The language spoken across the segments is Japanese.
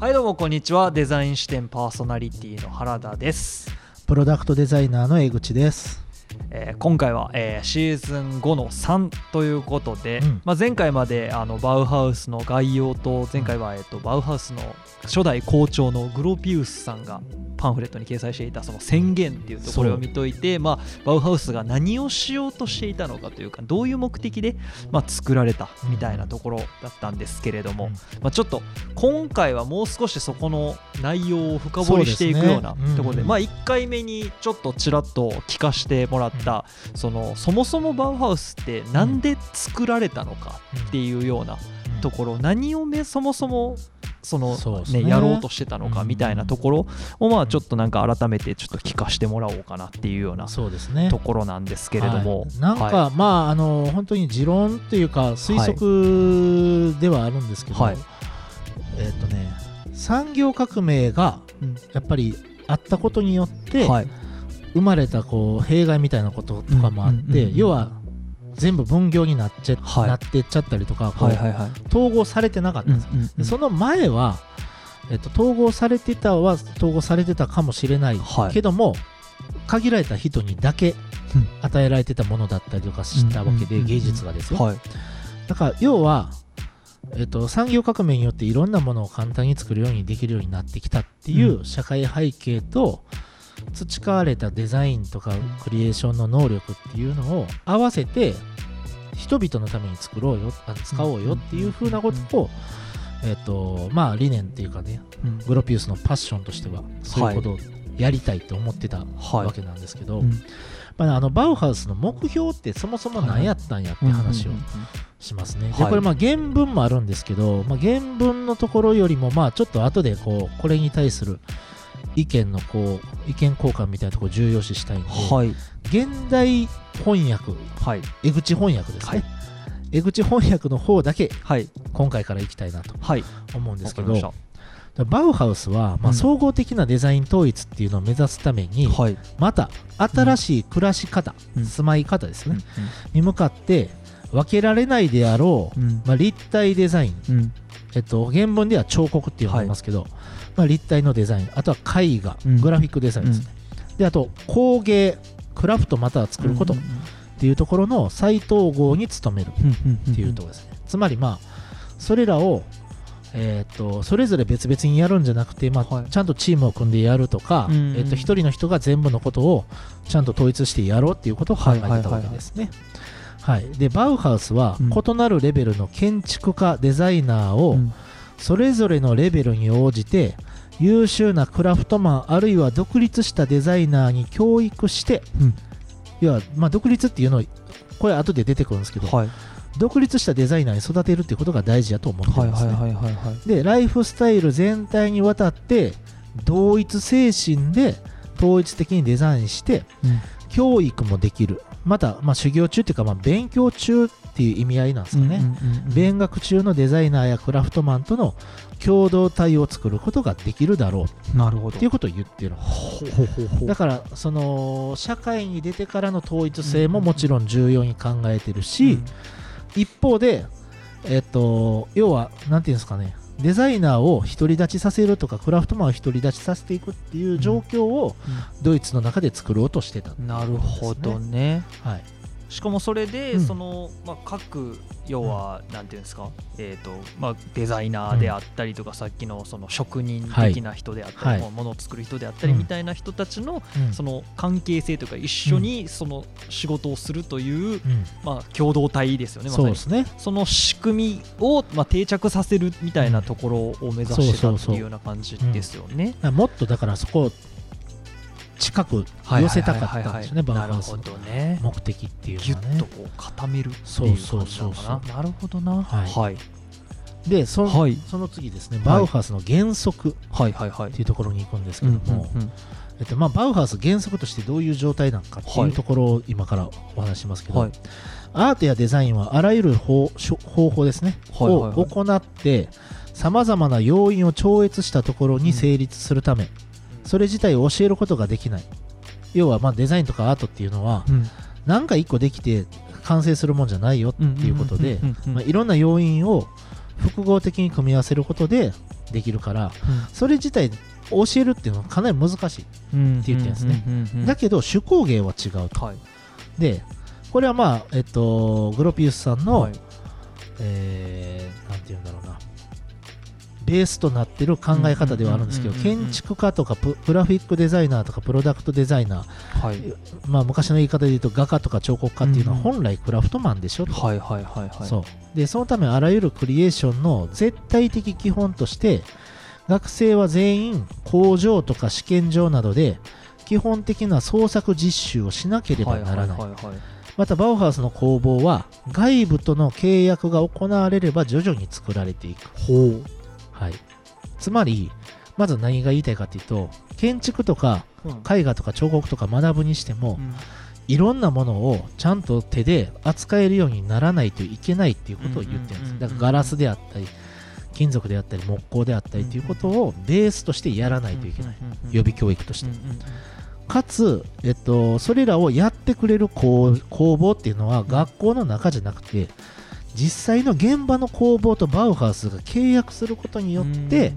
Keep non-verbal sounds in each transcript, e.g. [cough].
はいどうもこんにちは。デザイン視点パーソナリティの原田です、プロダクトデザイナーの江口です。えー今回は、えーシーズン5の3ということで、うん。まあ、前回まであのバウハウスの概要と前回は、えっとバウハウスの初代校長のグロピウスさんがパンフレットに掲載していたその宣言っていうところを見といて、まあ、バウハウスが何をしようとしていたのかというかどういう目的で、まあ、作られたみたいなところだったんですけれども、うん。まあ、ちょっと今回はもう少しそこの内容を深掘りしていくようなところでうんまあ、1回目にちょっとちらっと聞かせてもらった、そのそもそもバウハウスってなんで作られたのかっていうようなところ、何をめそもそもそのねね。やろうとしてたのかうん。みたいなところをまあちょっとなんか改めてちょっと聞かせてもらおうかなっていうようなそうですね。ところなんですけれども、はい。なんか、はまああの本当に持論っていうか推測ではあるんですけど、はい。えっ、とね産業革命がうん。やっぱりあったことによって、生まれたこう弊害みたいなこととかもあって、要は全部分業になっちゃ、はい。なってっちゃったりとか、はいはいはい。統合されてなかったんです。よ。うんうんうん。でその前は、えっと、統合されてたは統合されてたかもしれないはい。けども、限られた人にだけうん。与えられてたものだったりとかしたわけで、うんうんうんうん芸術がですよ。はい。だから要は、えっと、産業革命によっていろんなものを簡単に作るようにできるようになってきたっていうう社会背景と、培われたデザインとかクリエーションの能力っていうのを合わせて人々のために作ろうよあ使おうよっていうふうなことを、えっとまあ理念っていうかねうんグロピウスのパッションとしてはそういうことをやりたいって思ってたはい。わけなんですけど、うん。まあ、あのバウハウスの目標ってそもそも何やったんやって話をしますね。はい。でこれまあ原文もあるんですけど、まあ、原文のところよりもまあちょっと後でこうこれに対する意見のこう意見交換みたいなところを重要視したいんで、はい。現代翻訳はい。江口翻訳ですね、はい。江口翻訳の方だけはい。今回からいきたいなとはい。思うんですけどしバウハウスは、まあ、うん。総合的なデザイン統一っていうのを目指すために、たはい。また新しい暮らし方、うん。住まい方ですね、うんに向かって分けられないであろう、うん。まあ、立体デザイン、うん。えっと、原文では彫刻って呼ばれますけど、まあ、立体のデザインあとは絵画、うん。グラフィックデザインですね、であと工芸クラフトまたは作ることっうんていうところの再統合に努めるうんうんうんっていうところですね、つまりまあそれらをえーっとそれぞれ別々にやるんじゃなくて、まあはい。ちゃんとチームを組んでやるとか、うん。うんえーっと一人の人が全部のことをちゃんと統一してやろうっていうことを考えてたわけですね。はい、でバウハウスはうん。異なるレベルの建築家デザイナーをうん。それぞれのレベルに応じて優秀なクラフトマンあるいは独立したデザイナーに教育して、うん。要は、まあ、独立っていうのこれ後で出てくるんですけど、はい。独立したデザイナーに育てるっていうことが大事だと思ってるはいんですね。はいはいはいはいでライフスタイル全体にわたって同一精神で統一的にデザインしてうん。教育もできる。また、まあ、修行中っていうか、まあ、勉強中っていう意味合いなんですかね、勉学中のデザイナーやクラフトマンとの共同体を作ることができるだろうなるほど。っていうことを言ってる。だからその社会に出てからの統一性ももちろん重要に考えてるし、一方で、えっと、要は、なんていうんですかね、デザイナーを独り立ちさせるとか、クラフトマンを独り立ちさせていくっていう状況をドイツの中で作ろうとしてた、うんなるほどね。はい。しかもそれで、うん。その、まあ、各要は、なんていうんですか、えーとまあ、デザイナーであったりとか、さっきのその職人的な人であったり、はい。ものを作る人であったりうん。みたいな人たちの、うん。その関係性というか一緒にその仕事をするという、うん。まあ、共同体ですよねそうですね。その仕組みを、まあ、定着させるみたいなところを目指してたっていうような感じですよね。もっとだからそこを近く寄せたかったんですよね、バウハウスの。目的っていうのはね。っとこう固めるっていう感じなのそうそうそうかな。なるほどな。はい。はい。でそ、はい。その次ですね、バウハウスの原則っはい。はい。はい。ていうところに行くんですけうんども、うんうんえっとまあ、バウハウス原則としてどういう状態なのかっていうところを今からお話ししますけど、はい。アートやデザインはあらゆる方法ですね、はい。はい。はい。を行ってさまざまな要因を超越したところに成立するため、それ自体を教えることができない。要はまあデザインとかアートっていうのは、うん。なんか一個できて完成するもんじゃないよっていうことでいろんな要因を複合的に組み合わせることでできるからそれ自体教えるっていうのはかなり難しい、うんって言ってるんですね。うんうんうんうんだけど手工芸は違うと。はい。でこれはまあえっとグロピウスさんの、はい。えーなんて言うんだろうなベースとなってる考え方ではあるんですけど建築家とかプグラフィックデザイナーとかプロダクトデザイナー。はい。まあ、昔の言い方で言うと画家とか彫刻家っていうのは本来クラフトマンでしょと、はいはいはいはい。そう。でそのためあらゆるクリエーションの絶対的基本として学生は全員工場とか試験場などで基本的な創作実習をしなければならない,、はいはいはいはい。またバウハウスの工房は外部との契約が行われれば徐々に作られていく、はい、つまりまず何が言いたいかっていうと建築とか絵画とか彫刻とか学ぶにしても、うん。いろんなものをちゃんと手で扱えるようにならないといけないっていうことを言ってるんです。だからガラスであったり、金属であったり、木工であったりということをベースとしてやらないといけない。予備教育として。かつ、えっと、それらをやってくれる工工房っていうのは学校の中じゃなくて、実際の現場の工房とバウハウスが契約することによって、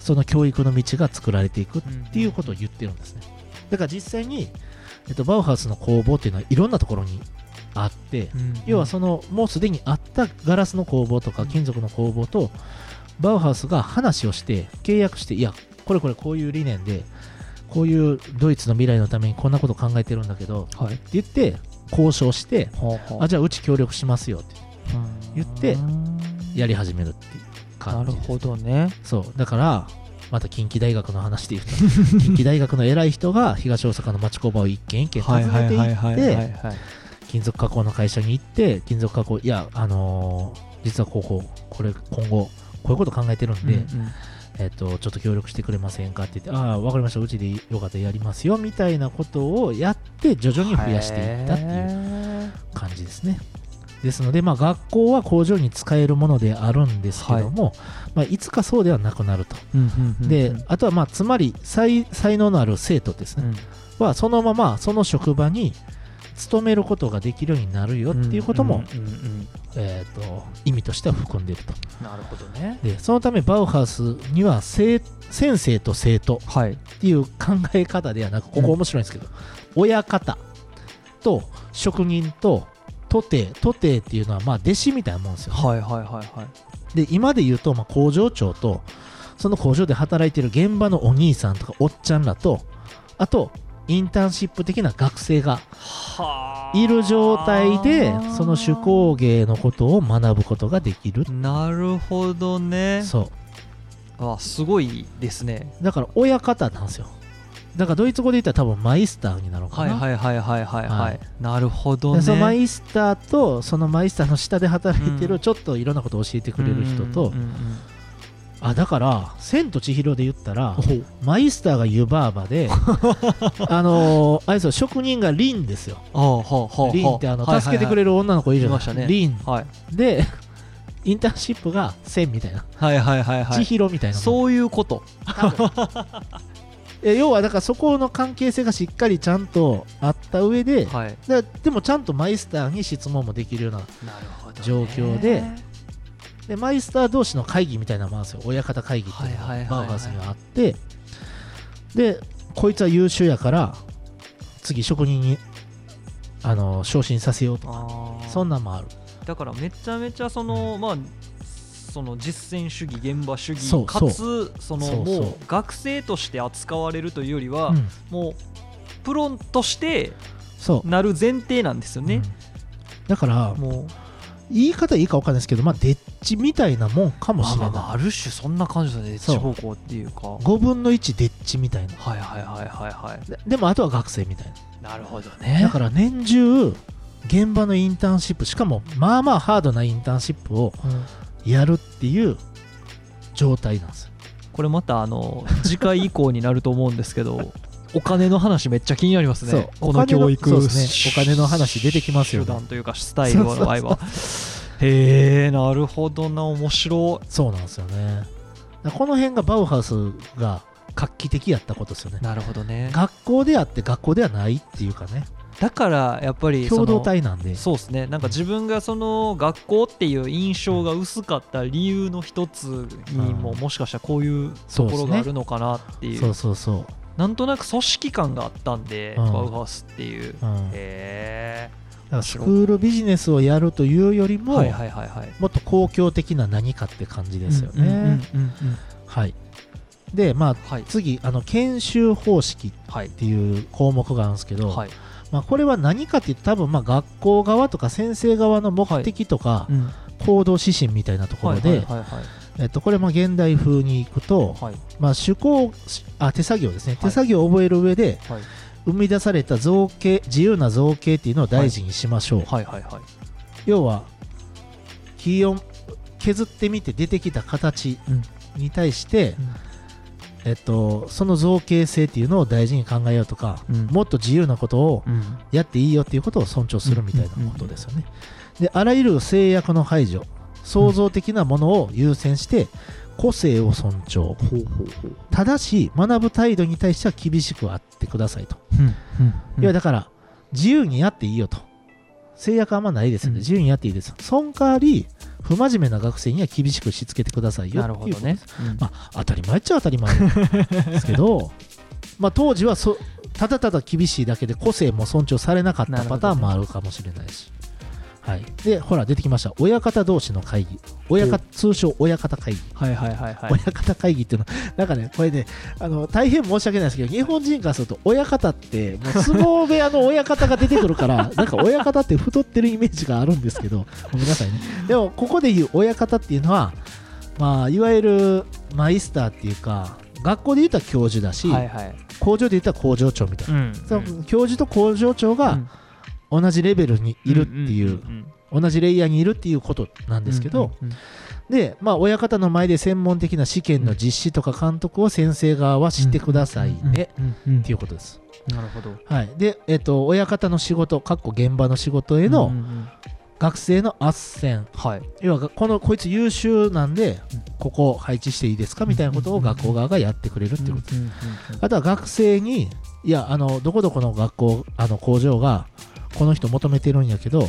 その教育の道が作られていくっていうことを言ってるんですね。だから実際に、えっと、バウハウスの工房っていうのはいろんなところにあって、要はそのもうすでにあったガラスの工房とか金属の工房とバウハウスが話をして契約していやこれこれこういう理念でこういうドイツの未来のためにこんなこと考えてるんだけどってはい言って交渉してほうほう。あじゃあうち協力しますよって言ってうんやり始めるっていうなる感じです。ほどね。そう。だからまた近畿大学の話で言うと [laughs] 近畿大学の偉い人が東大阪の町工場を一軒一軒訪ねていって金属加工の会社に行って金属加工いやあのー実はこうこうこれ今後こういうこと考えてるんで、えっとちょっと協力してくれませんかって言ってああ分かりました。うちでよかったらやりますよみたいなことをやって徐々に増やしていったっていう感じですねですので、まあ、学校は工場に使えるものであるんですけども、いまあ、いつかそうではなくなると。で、あとはまあつまり才才能のある生徒ですね、はそのままその職場に勤めることができるようになるよっていうことも、えー、と意味としては含んでいると。なるほどね。でそのためバウハウスには生先生と生徒はい。っていう考え方ではなくここ面白いんですけど、親方と職人と徒弟徒弟っていうのはまあ弟子みたいなもんですよ、はいはいはいはい。で今で言うとまあ工場長とその工場で働いてる現場のお兄さんとかおっちゃんらとあとインターンシップ的な学生がいる状態でその手工芸のことを学ぶことができる。なるほどね。そう。あすごいですね。だから親方なんですよだからドイツ語で言ったら多分マイスターになるのかはいな、はいはいはいはい。ははい。いなるほどでねそのマイスターとそのマイスターの下で働いてうん。るちょっといろんなことを教えてくれる人と、あだから「千と千尋」で言ったらマイスターが湯婆婆で [laughs] あのーあれですよ職人がリンですよ。リンってあの助けてくれる女の子いるじゃない？リン。はい。でインターンシップが千みたいな、はいはいはいはい。千尋みたいなそういうこと。え [laughs] 要はだからそこの関係性がしっかりちゃんとあった上で、はい。ででもちゃんとマイスターに質問もできるような状況ででマイスター同士の会議みたいなのもあるんですよ。親方会議っていうのがバウハウスにはあって。でこいつは優秀やから次職人にあの昇進させようとかそんなんもある。だからめちゃめちゃその、まあその実践主義現場主義かつそのもう学生として扱われるというよりは、うん。もうプロとしてなる前提なんですよね。うん、だからもう。言い方いいか分かんないですけどまあデッチみたいなもんかもしれない、まあまあまあある種そんな感じだねそう。地方向っていうか。はい5分の1デッチみたいな。はいはいはいはい。ででもあとは学生みたいな。なるほどね。だから年中現場のインターンシップしかもまあまあハードなインターンシップをうんやるっていう状態なんですよ。これまたあの次回以降になると思うんですけど [laughs] お金の話めっちゃ気になりますそう。ねこの教育お金のそうですねお金の話出てきますよね。手段というかスタイルの場合はへえなるほどな面白い。そうなんですよね。この辺がバウハウスが画期的やったことですよね。なるほどね。学校であって学校ではないっていうかねだからやっぱりそ共の同体なんで。そうですね。なんか自分がその学校っていう印象が薄かった理由の一つにもうん。もしかしたらこういうところがあるのかなっていう。そうそうそう、なんとなく組織感があったんで、うん。バウハウスっていう。へらスクールビジネスをやるというよりも、えはいはいはいはい。もっと公共的な何かって感じですよね、はい。でまあはい。次あの研修方式っはいてい。う項目があるんですけど、はいまあ、これは何かっていうと多分まあ学校側とか先生側の目的とかうん。行動指針みたいなところで、えっと、これも現代風にいくと、はい。まあ、手工あ手作業ですね、い。手作業を覚える上ではい。生み出された造形自由な造形っていうのを大事にしましょう、はいはいはい。要は木を削ってみて出てきた形うん。に対して、えっと、その造形性っていうのを大事に考えようとか、うん。もっと自由なことをうん。やっていいよっていうことを尊重するみたいなことですよね。であらゆる制約の排除創造的なものを優先して個性を尊重。ただし学ぶ態度に対しては厳しくあってくださいと、いやだから自由にやっていいよと。制約あんまないですよね、うん。自由にやっていいですその代わり不真面目な学生には厳しくしつけてくださいよなるほどね。っていうまあ当たり前っちゃ当たり前ですけど [laughs] まあ当時はそただただ厳しいだけで個性も尊重されなかったパターンもあるかもしれないし、はい、でほら出てきました。親方同士の会議。親方通称親方会議。はいはいはいはい。親方会議っていうの。は、なんかね、これね、あの大変申し訳ないですけど、日本人からすると、親方って、もう相撲部屋の親方が出てくるから、[laughs] なんか親方って太ってるイメージがあるんですけど、ごめんなさいね。でも、ここで言う親方っていうのは、まあ、いわゆるマイスターっていうか、学校で言ったら教授だし、はいはい。工場で言ったら工場長みたいな。んその教授と工場長が同じレベルにいるっていう、同じレイヤーにいるっていうことなんですけど、で、まあ、親方の前で専門的な試験の実施とか監督を先生側はしてくださいね、っていうことです。なるほど。はい、で、えっと、親方の仕事、かっこ現場の仕事への学生の斡旋、はい。要はこのこいつ優秀なんで、ここ配置していいですか？みたいなことを学校側がやってくれるっていうこと。あとは学生に、いや、あのどこどこの学校、あの工場がこの人求めてるんやけど、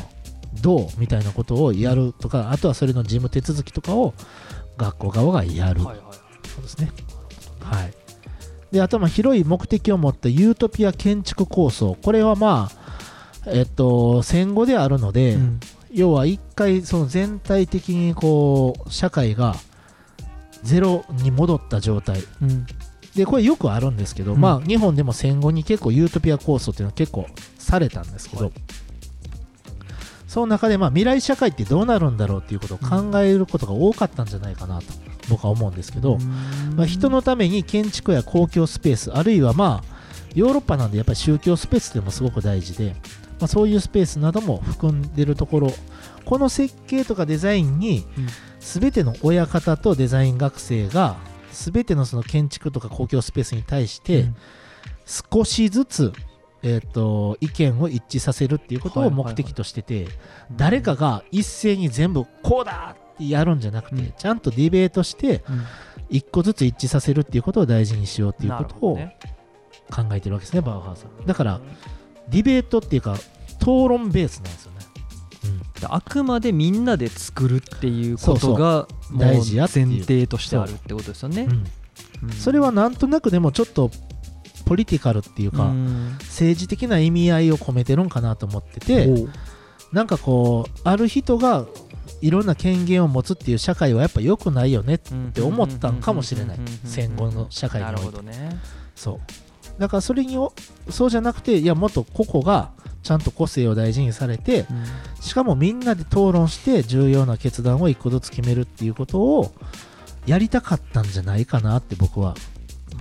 どうみたいなことをやるとか、あとはそれの事務手続きとかを学校側がやる。はいはいはいそうですね。はい。で、あとはまあ広い目的を持ったユートピア建築構想。これはまあ、えっと、戦後であるので、うん要は一回その全体的にこう、社会がゼロに戻った状態。うんで、これよくあるんですけど、うんまあ日本でも戦後に結構ユートピア構想っていうのは結構されたんですけど、はいその中でまあ未来社会ってどうなるんだろうっていうことを考えることが多かったんじゃないかなと僕は思うんですけど、まあ、人のために建築や公共スペースあるいはまあヨーロッパなんでやっぱり宗教スペースでもすごく大事で、まあ、そういうスペースなども含んでるところこの設計とかデザインにうん全ての親方とデザイン学生が全てのその建築とか公共スペースに対して少しずつ、えー、と意見を一致させるっていうことを目的としてて、誰かが一斉に全部こうだってやるんじゃなくて、うん。ちゃんとディベートしてうん。一個ずつ一致させるっていうことを大事にしようっていうなことを考えてるわけですね、バウハウスは。だから、ディベートっていうか、討論ベースなんですよね。あくまでみんなで作るっていうことが大事や前提としてあるってことですよね。う。んうん。うん。それはなんとなくでもちょっとポリティカルっていうか、うん。政治的な意味合いを込めてるんかなと思ってて、なんかこう、ある人がいろんな権限を持つっていう社会はやっぱ良くないよねって思ったんかもしれない。戦後の社会においてなるほどね。そう。だからそれにおそうじゃなくていやもっと個々がちゃんと個性を大事にされてうん。しかもみんなで討論して重要な決断を一個ずつ決めるっていうことをやりたかったんじゃないかなって僕は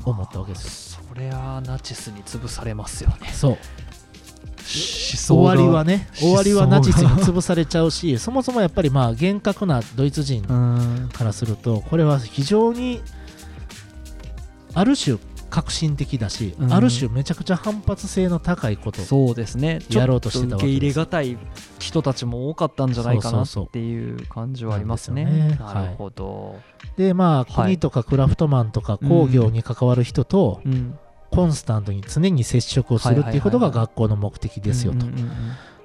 思ったわけですそりゃナチスに潰されますよね。そう。思終わりはね終わりはナチスに潰されちゃうし [laughs] そもそもやっぱりまあ厳格なドイツ人うん。からするとこれは非常にある種革新的だし、うん。ある種めちゃくちゃ反発性の高いことそうですね。やろうっととしてたわけです。受け入れがたい人たちも多かったんじゃないかなっていう感じはありますね。ねなるほど、でまあはい。国とかクラフトマンとか工業に関わる人とうんコンスタントに常に接触をするっていうことが学校の目的ですよと。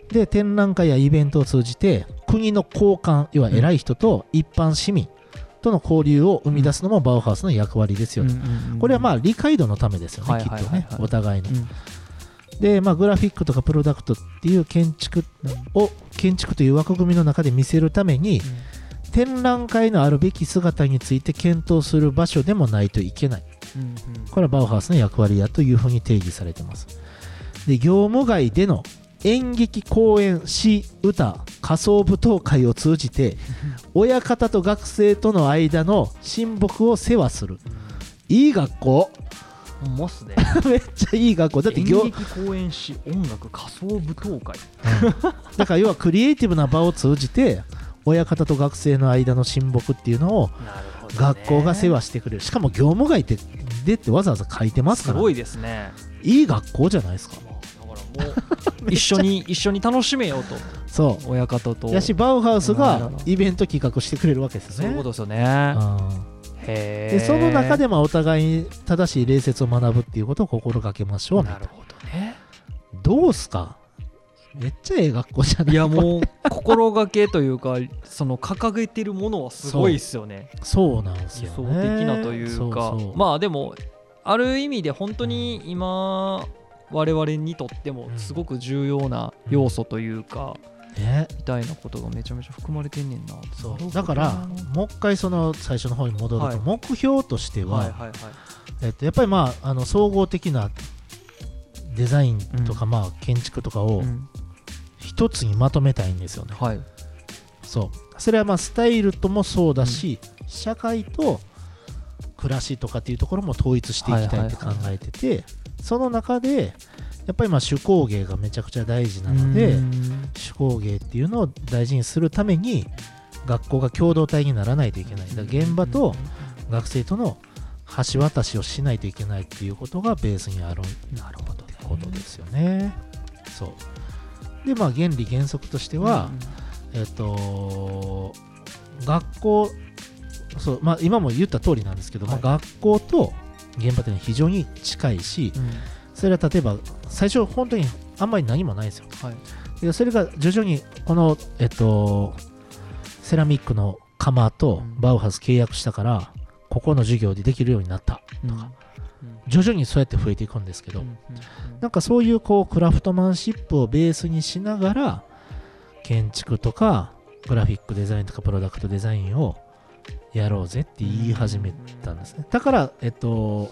で展覧会やイベントを通じて国の高官要は偉い人と一般市民との交流を生み出すのもバウハウスの役割ですよと。これはまあ理解度のためですよね、きっとね、お互いの。う。んで、まあ、グラフィックとかプロダクトっていう建築を建築という枠組みの中で見せるために展覧会のあるべき姿について検討する場所でもないといけないこれはバウハウスの役割だというふうに定義されています。で業務外での演劇公演詩歌仮想舞踏会を通じて親方と学生との間の親睦を世話する。いい学校。ほんまっすね。[laughs] めっちゃいい学校。だって業演劇公演誌音楽仮想舞踏会。だから要はクリエイティブな場を通じて親方と学生の間の親睦っていうのを学校が世話してくれる。しかも業務外ってでってわざわざ書いてますから。すごいですね。いい学校じゃないですか。だからもう一緒に [laughs] 一緒に楽しめようと。そ親方と。うやしバウハウスがイベント企画してくれるわけですよね。そういうことですよね。うん。へえ。でその中でもお互いに正しい礼節を学ぶっていうことを心がけましょう。な。るほどね。どうすか？めっちゃええ学校じゃない？いやもう心がけというかその掲げてるものはすごいですよね。そうなんです理想よね的なというか。まあでもある意味で本当に今我々にとってもすごく重要な要素というか、ねみたいなことがめちゃめちゃ含まれてんねんな。そう。だからもう一回その最初の方に戻ると、はい。目標としては、はいはいはい。えっと、やっぱりまああの総合的なデザインとか、まあ建築とかをうん一つにまとめたいんですよね、はい。そう。それはまあスタイルともそうだし、社会と暮らしとかっていうところも統一していきたいって考えてて、その中でやっぱりまあ手工芸がめちゃくちゃ大事なので、うん。手工芸っていうのを大事にするために学校が共同体にならないといけない。だから現場と学生との橋渡しをしないといけないっていうことがベースにあるなるほどってことですよね。そうでまあ原理原則としては、えっと学校そう、まあ、今も言った通りなんですけど、はい。まあ、学校と現場っていうのは非常に近いしうん。それは例えば最初本当にあんまり何もないんですよ。はい。でそれが徐々にこの、えっと、セラミックの窯とうん。バウハウス契約したから、ここの授業でできるようになったうん。とか、徐々にそうやって増えていくんですけど、なんかそういうこうクラフトマンシップをベースにしながら建築とかグラフィックデザインとかプロダクトデザインをやろうぜって言い始めたんですね。だからえっと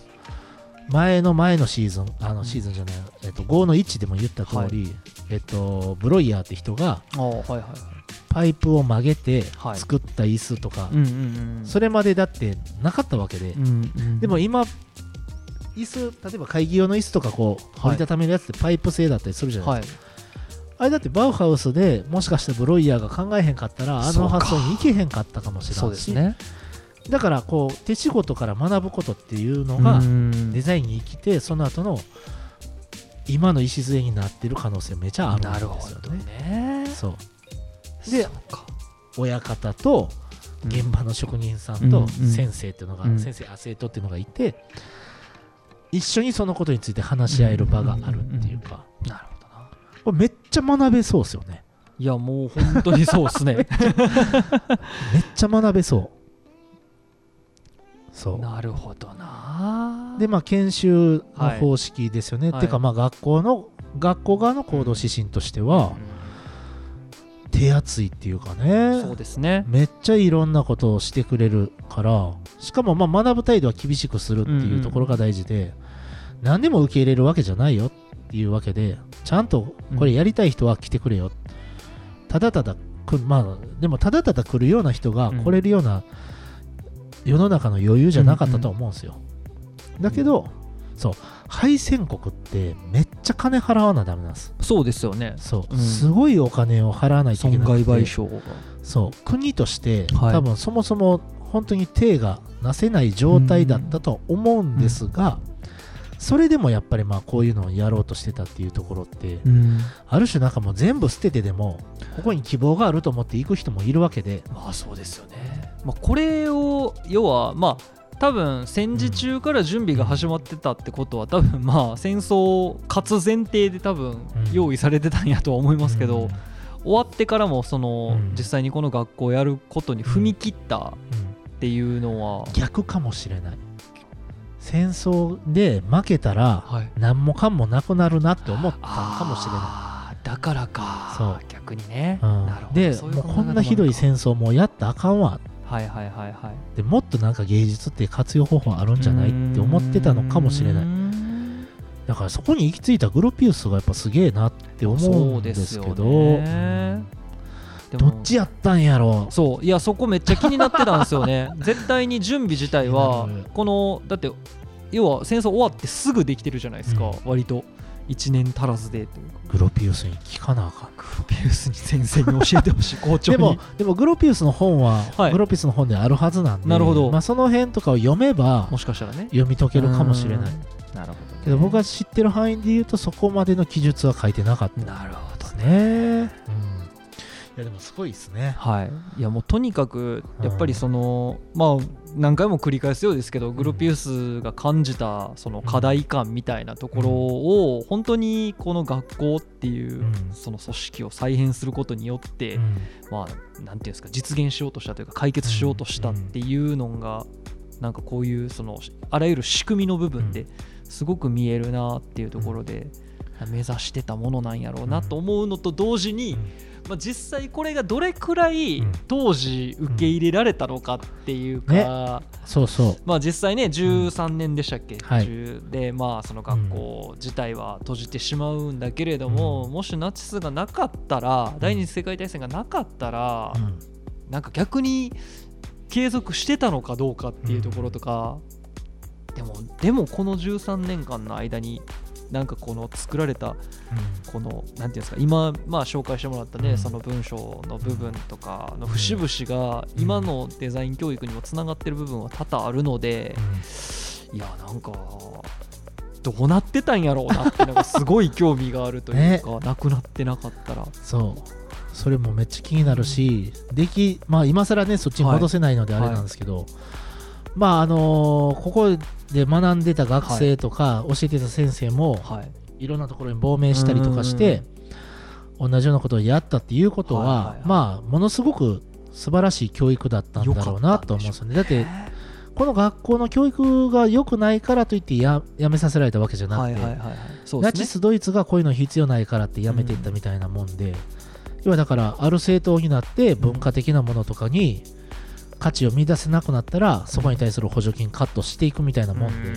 前の前のシーズンあのシーズンじゃない、えっと、5の1でも言った通り、えっと、ブロイヤーって人がパイプを曲げてはい。作った椅子とか、それまでだってなかったわけで、うんうん。でも今椅子例えば会議用の椅子とかこう折りたためるやつってパイプ製だったりするじゃないですか、はい。あれだってバウハウスでもしかしてブロイヤーが考えへんかったらあの発想にいけへんかったかもしれないし、ね。だからこう手仕事から学ぶことっていうのがうん。デザインに生きてその後の今の礎になってる可能性めちゃあるんですよね。ね。そう。で親方と現場の職人さんと先生っていうのが、うん。先生あ生徒っていうのがいて一緒にそのことについて話し合える場があるっていうか、なるほどな。これめっちゃ学べそうですよね。いやもう本当にそうですね。[laughs] めっちゃ学べそう。そう。なるほどな。でまあ研修の方式ですよね、はい。てかまあ学校の学校側の行動指針としては手厚いっていうかね。そうですね。めっちゃいろんなことをしてくれるから。しかもまあ学ぶ態度は厳しくするっていうところが大事で、何でも受け入れるわけじゃないよっていうわけでちゃんとこれやりたい人は来てくれよ、ただただくまあでもただただ来るような人が来れるような世の中の余裕じゃなかったと思うんですよ、だけどそう。敗戦国ってめっちゃ金払わなダメなんです。そうですよね。そう、うん。すごいお金を払わないといけ損なくて。害賠償が。そう。国として、はい。多分そもそも本当に手がなせない状態だったと思うんですが、それでもやっぱりまあこういうのをやろうとしてたっていうところって、うん。ある種なんかもう全部捨ててでもここに希望があると思って行く人もいるわけで。まあそうですよね。まあこれを要はまあ多分戦時中から準備が始まってたってことは多分まあ戦争勝つ前提で多分用意されてたんやとは思いますけど、終わってからもその、うん。実際にこの学校をやることに踏み切ったうんっていうのは、逆かもしれない。戦争で負けたらはい。何もかもなくなるなって思ったんかもしれない。あーだからか。そう。逆にね、うん。でそうこんなひどいか戦争もうやったらあかんわはいはいはいはい。でもっとなんか芸術って活用方法あるんじゃないって思ってたのかもしれなういん。だからそこに行き着いたグロピウスがやっぱすげえなって思うんですけど。どっちやったんやろ？そう。いやそこめっちゃ気になってたんですよね。[laughs] 絶対に準備自体はこのだって要は戦争終わってすぐできてるじゃないですか、うん。割と1年足らずでというか。グロピウスに聞かなあかん。グロピウスに先生に教えてほしい。[laughs] 校長に。でもでもグロピウスの本は、はい。グロピウスの本であるはずなんでなるほど。まあ、その辺とかを読めばもしかしたらね。読み解けるかもしれない。うん。なるほど、ね、けど僕が知ってる範囲で言うとそこまでの記述は書いてなかった。なるほどね、うん、いやでもすごいですね。はい、いやもうとにかくやっぱりその、まあ何回も繰り返すようですけどグロピウスが感じたその課題感みたいなところを本当にこの学校っていううん。その組織を再編することによって、うん。まあなんていうんですか実現しようとしたというか解決しようとしたっていうのがなんかこういうそのあらゆる仕組みの部分ですごく見えるなっていうところで目指してたものなんやろうなと思うのと同時に、まあ、実際これがどれくらいうん。当時受け入れられたのかっていうか、そうそう。まあ実際ね13年でしたっけ、はい。10でまあその学校自体は閉じてしまうんだけれども、うん。もしナチスがなかったら第二次世界大戦がなかったら、うん。なんか逆に継続してたのかどうかっていうところとか、でもでもこの13年間の間になんかこの作られたこのなんていうんですか今まあ紹介してもらったね、うん。その文章の部分とかの節々が今のデザイン教育にもつながってる部分は多々あるので、いやなんかどうなってたんやろうなってなんかすごい興味があるというか、なくなってなかったら。そう。それもめっちゃ気になるしできまあ今更ねそっちに戻せないのであれなんですけど、まああのーここで学んでた学生とか教えてた先生もはい。いろんなところに亡命したりとかして同じようなことをやったっていうことは、まあものすごく素晴らしい教育だったんだろうなと思うんですよね。だってこの学校の教育が良くないからといってややめさせられたわけじゃなくて、ナチスドイツがこういうの必要ないからってやめていったみたいなもんで、要はだからある政党になって文化的なものとかに価値を見出せなくなったらそこに対する補助金カットしていくみたいなもんで、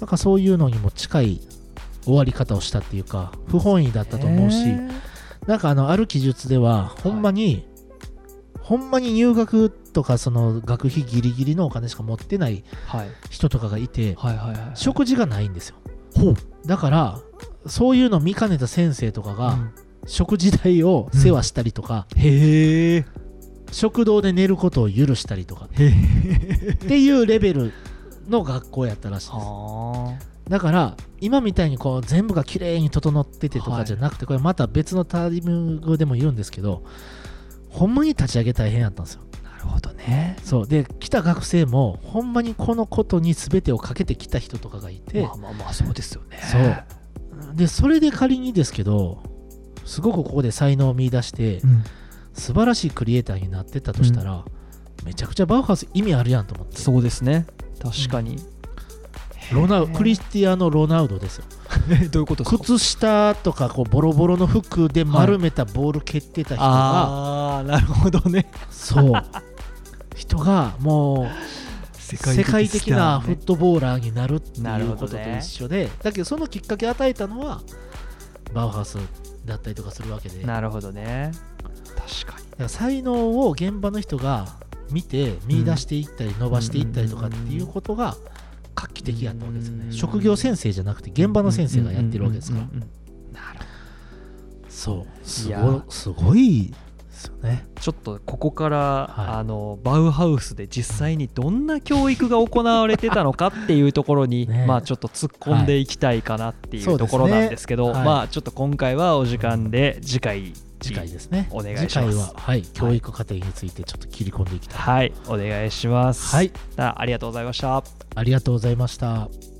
なんかそういうのにも近い終わり方をしたっていうか不本意だったと思うし、なんかあのある記述ではほんまに、ほんまに入学とかその学費ギリギリのお金しか持ってないはい。人とかがいて食事がないんですよ。だからそういうの見かねた先生とかが、うん。食事代を世話したりとか、へえ食堂で寝ることを許したりとか。っていうレベルの学校やったらしいです。はだから今みたいにこう全部が綺麗に整っててとかじゃなくて、これまた別のタイミングでも言うんですけどほんまに立ち上げ大変やったんですよ。あなるほどね。そう。で来た学生もほんまにこのことに全てをかけてきた人とかがいて、まあまあまあそうですよね。そう。でそれで仮にですけどすごくここで才能を見出して、うん素晴らしいクリエイターになってったとしたら、めちゃくちゃバウハウス意味あるやんと思って。そうですね。確かに。ロナウクリスティアーノ・ロナウドですよ。え [laughs] どういうことですか？靴下とかこうボロボロの服で丸めたボール蹴ってた人が、ああなるほどね。そう。[laughs] 人がもう世世界的なフットトボーラーになるっていうことと一緒で、だけどそのきっかけを与えたのはバウハウスだったりとかするわけで。なるほどね確かに。ら才能を現場の人が見て見出していったり伸ばしていったりとかっていうことが画期的やったわけですよね。うん。職業先生じゃなくて現場の先生がやってるわけですから。うなるほそう。すごすごいですよね。どちょっとここから、はい。あのバウハウスで実際にどんな教育が行われてたのかっていうところに、ね。まあちょっと突っ込んでいきたいかなっていはい。うところなんですけど、そうですねはい。まあちょっと今回はお時間で次回次回ですね。お願いします次回は、はい、教育過程についてちょっと切り込んでいきたい。はいお願いしますはい、あありがとうございましたありがとうございました。